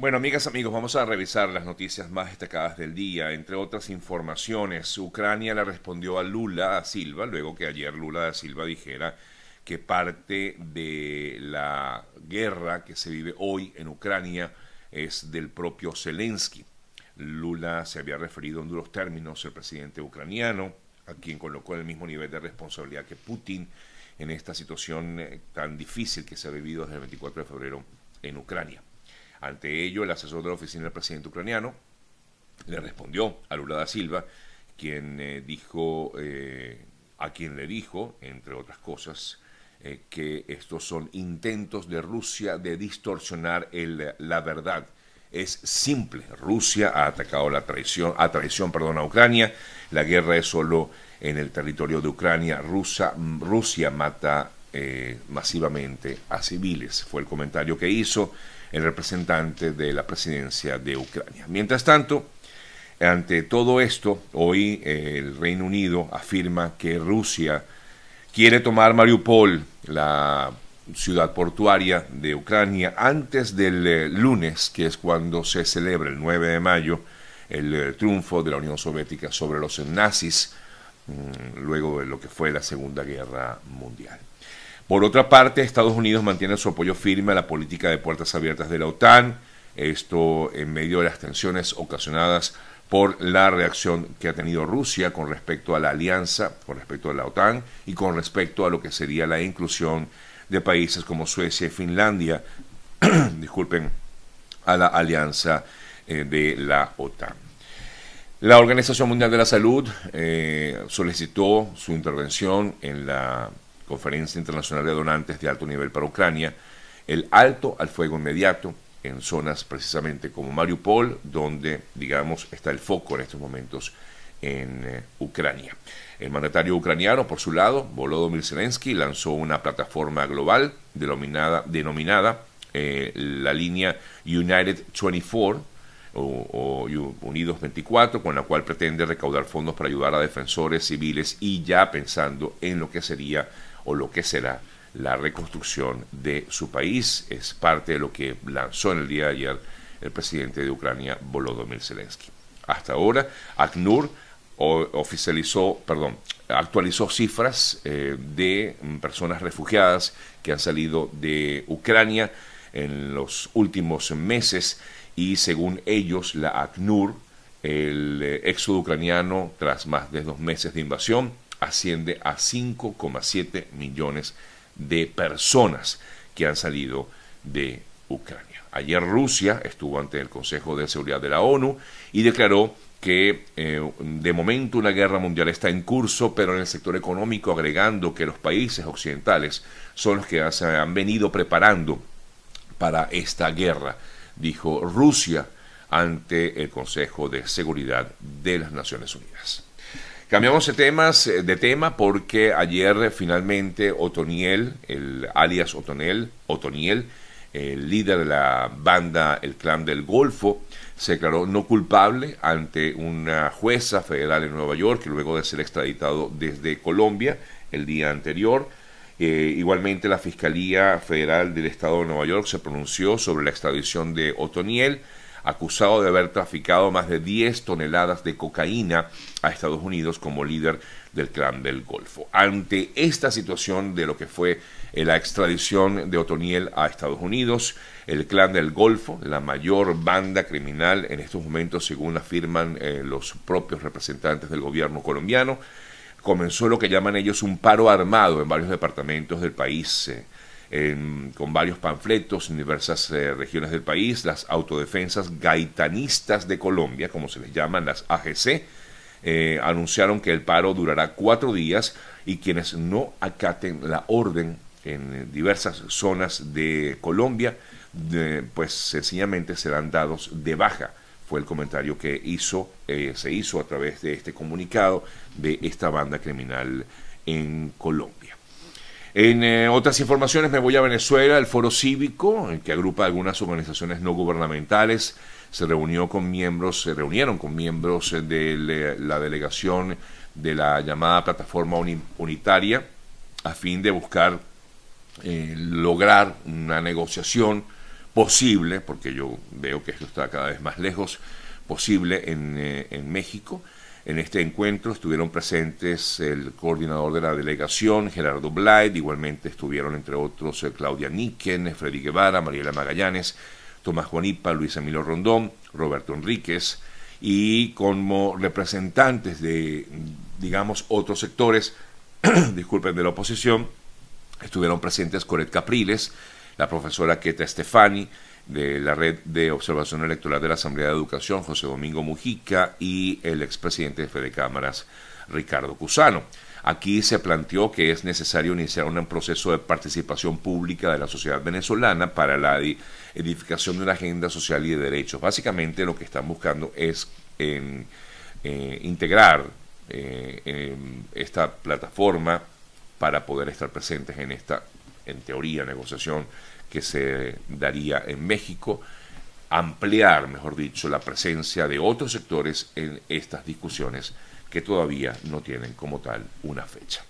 Bueno, amigas, amigos, vamos a revisar las noticias más destacadas del día. Entre otras informaciones, Ucrania le respondió a Lula da Silva, luego que ayer Lula da Silva dijera que parte de la guerra que se vive hoy en Ucrania es del propio Zelensky. Lula se había referido en duros términos al presidente ucraniano, a quien colocó en el mismo nivel de responsabilidad que Putin en esta situación eh, tan difícil que se ha vivido desde el 24 de febrero en Ucrania. Ante ello, el asesor de la oficina del presidente ucraniano le respondió a Lula da Silva, quien eh, dijo, eh, a quien le dijo, entre otras cosas, eh, que estos son intentos de Rusia de distorsionar el, la verdad. Es simple. Rusia ha atacado la traición, a traición, perdón, a Ucrania. La guerra es solo en el territorio de Ucrania. Rusia, Rusia mata masivamente a civiles. Fue el comentario que hizo el representante de la presidencia de Ucrania. Mientras tanto, ante todo esto, hoy eh, el Reino Unido afirma que Rusia quiere tomar Mariupol, la ciudad portuaria de Ucrania, antes del eh, lunes, que es cuando se celebra el 9 de mayo el eh, triunfo de la Unión Soviética sobre los nazis, mm, luego de lo que fue la Segunda Guerra Mundial. Por otra parte, Estados Unidos mantiene su apoyo firme a la política de puertas abiertas de la OTAN, esto en medio de las tensiones ocasionadas por la reacción que ha tenido Rusia con respecto a la alianza, con respecto a la OTAN y con respecto a lo que sería la inclusión de países como Suecia y Finlandia, disculpen, a la alianza eh, de la OTAN. La Organización Mundial de la Salud eh, solicitó su intervención en la Conferencia Internacional de Donantes de Alto Nivel para Ucrania, el alto al fuego inmediato en zonas precisamente como Mariupol, donde, digamos, está el foco en estos momentos en eh, Ucrania. El mandatario ucraniano, por su lado, Volodymyr Zelensky, lanzó una plataforma global denominada, eh, la línea United 24 o, o, Unidos 24, con la cual pretende recaudar fondos para ayudar a defensores civiles y ya pensando en lo que sería o lo que será la reconstrucción de su país. Es parte de lo que lanzó en el día de ayer el presidente de Ucrania, Volodymyr Zelensky. Hasta ahora, ACNUR oficializó, perdón, actualizó cifras eh, de personas refugiadas que han salido de Ucrania en los últimos meses y según ellos, la ACNUR, el eh, éxodo ucraniano tras más de dos meses de invasión, asciende a 5,7 millones de personas que han salido de Ucrania. Ayer Rusia estuvo ante el Consejo de Seguridad de la ONU y declaró que eh, de momento una guerra mundial está en curso, pero en el sector económico agregando que los países occidentales son los que se han venido preparando para esta guerra, dijo Rusia ante el Consejo de Seguridad de las Naciones Unidas. Cambiamos de, temas, eh, de tema porque ayer eh, finalmente Otoniel, el alias Otoniel, Otoniel, el líder de la banda El Clan del Golfo, se declaró no culpable ante una jueza federal en Nueva York, luego de ser extraditado desde Colombia el día anterior. Eh, igualmente la Fiscalía Federal del Estado de Nueva York se pronunció sobre la extradición de Otoniel acusado de haber traficado más de 10 toneladas de cocaína a Estados Unidos como líder del clan del Golfo. Ante esta situación de lo que fue eh, la extradición de Otoniel a Estados Unidos, el clan del Golfo, la mayor banda criminal en estos momentos, según afirman eh, los propios representantes del gobierno colombiano, comenzó lo que llaman ellos un paro armado en varios departamentos del país. Eh, con varios panfletos en diversas eh, regiones del país, las autodefensas gaitanistas de Colombia, como se les llaman las AGC, eh, anunciaron que el paro durará cuatro días y quienes no acaten la orden en diversas zonas de Colombia, pues sencillamente serán dados de baja. Fue el comentario que hizo, eh, se hizo a través de este comunicado de esta banda criminal en Colombia. En eh, otras informaciones me voy a Venezuela, el Foro Cívico, que agrupa algunas organizaciones no gubernamentales, se reunió con miembros, se reunieron con miembros de la delegación de la llamada plataforma unitaria a fin de buscar eh, lograr una negociación posible, porque yo veo que esto está cada vez más lejos, posible en, eh, en México. En este encuentro estuvieron presentes el coordinador de la delegación, Gerardo Blyde, igualmente estuvieron entre otros eh, Claudia Nicken, Freddy Guevara, Mariela Magallanes, Tomás Juanipa, Luis Emilio Rondón, Roberto Enríquez, y como representantes de, digamos, otros sectores, disculpen, de la oposición, estuvieron presentes Coret Capriles, la profesora Keta Stefani, de la Red de Observación Electoral de la Asamblea de Educación, José Domingo Mujica, y el expresidente de Fede Cámaras, Ricardo Cusano. Aquí se planteó que es necesario iniciar un proceso de participación pública de la sociedad venezolana para la edificación de una agenda social y de derechos. Básicamente lo que están buscando es eh, integrar eh, esta plataforma para poder estar presentes en esta, en teoría, negociación que se daría en México, ampliar, mejor dicho, la presencia de otros sectores en estas discusiones que todavía no tienen como tal una fecha.